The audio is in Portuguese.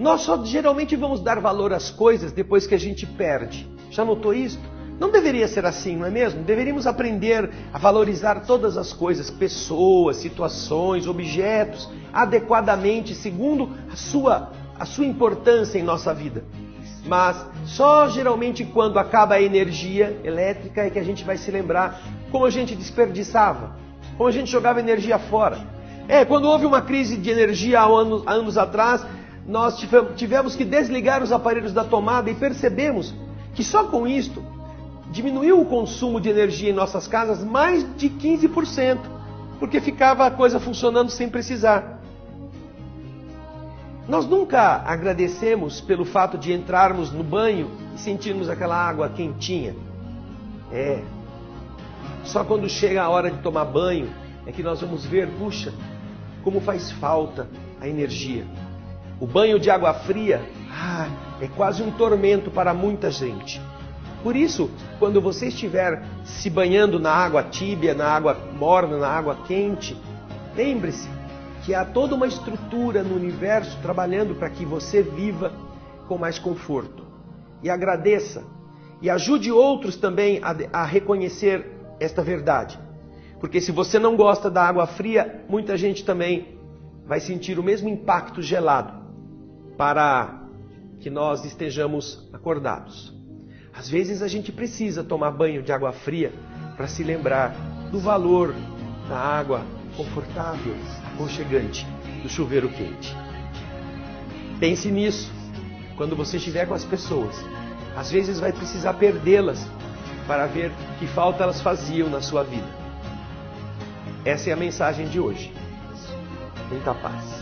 Nós só geralmente vamos dar valor às coisas depois que a gente perde. Já notou isso? Não deveria ser assim, não é mesmo? Deveríamos aprender a valorizar todas as coisas, pessoas, situações, objetos, adequadamente, segundo a sua, a sua importância em nossa vida. Mas só geralmente quando acaba a energia elétrica é que a gente vai se lembrar como a gente desperdiçava, como a gente jogava energia fora. É, quando houve uma crise de energia há anos, há anos atrás, nós tivemos que desligar os aparelhos da tomada e percebemos que só com isto diminuiu o consumo de energia em nossas casas mais de 15%, porque ficava a coisa funcionando sem precisar. Nós nunca agradecemos pelo fato de entrarmos no banho e sentirmos aquela água quentinha. É. Só quando chega a hora de tomar banho é que nós vamos ver, puxa, como faz falta a energia. O banho de água fria ah, é quase um tormento para muita gente. Por isso, quando você estiver se banhando na água tíbia, na água morna, na água quente, lembre-se que há toda uma estrutura no universo trabalhando para que você viva com mais conforto. E agradeça e ajude outros também a, a reconhecer esta verdade. Porque se você não gosta da água fria, muita gente também vai sentir o mesmo impacto gelado para que nós estejamos acordados. Às vezes a gente precisa tomar banho de água fria para se lembrar do valor da água confortável, aconchegante do chuveiro quente. Pense nisso quando você estiver com as pessoas. Às vezes vai precisar perdê-las para ver que falta elas faziam na sua vida. Essa é a mensagem de hoje. Muita paz.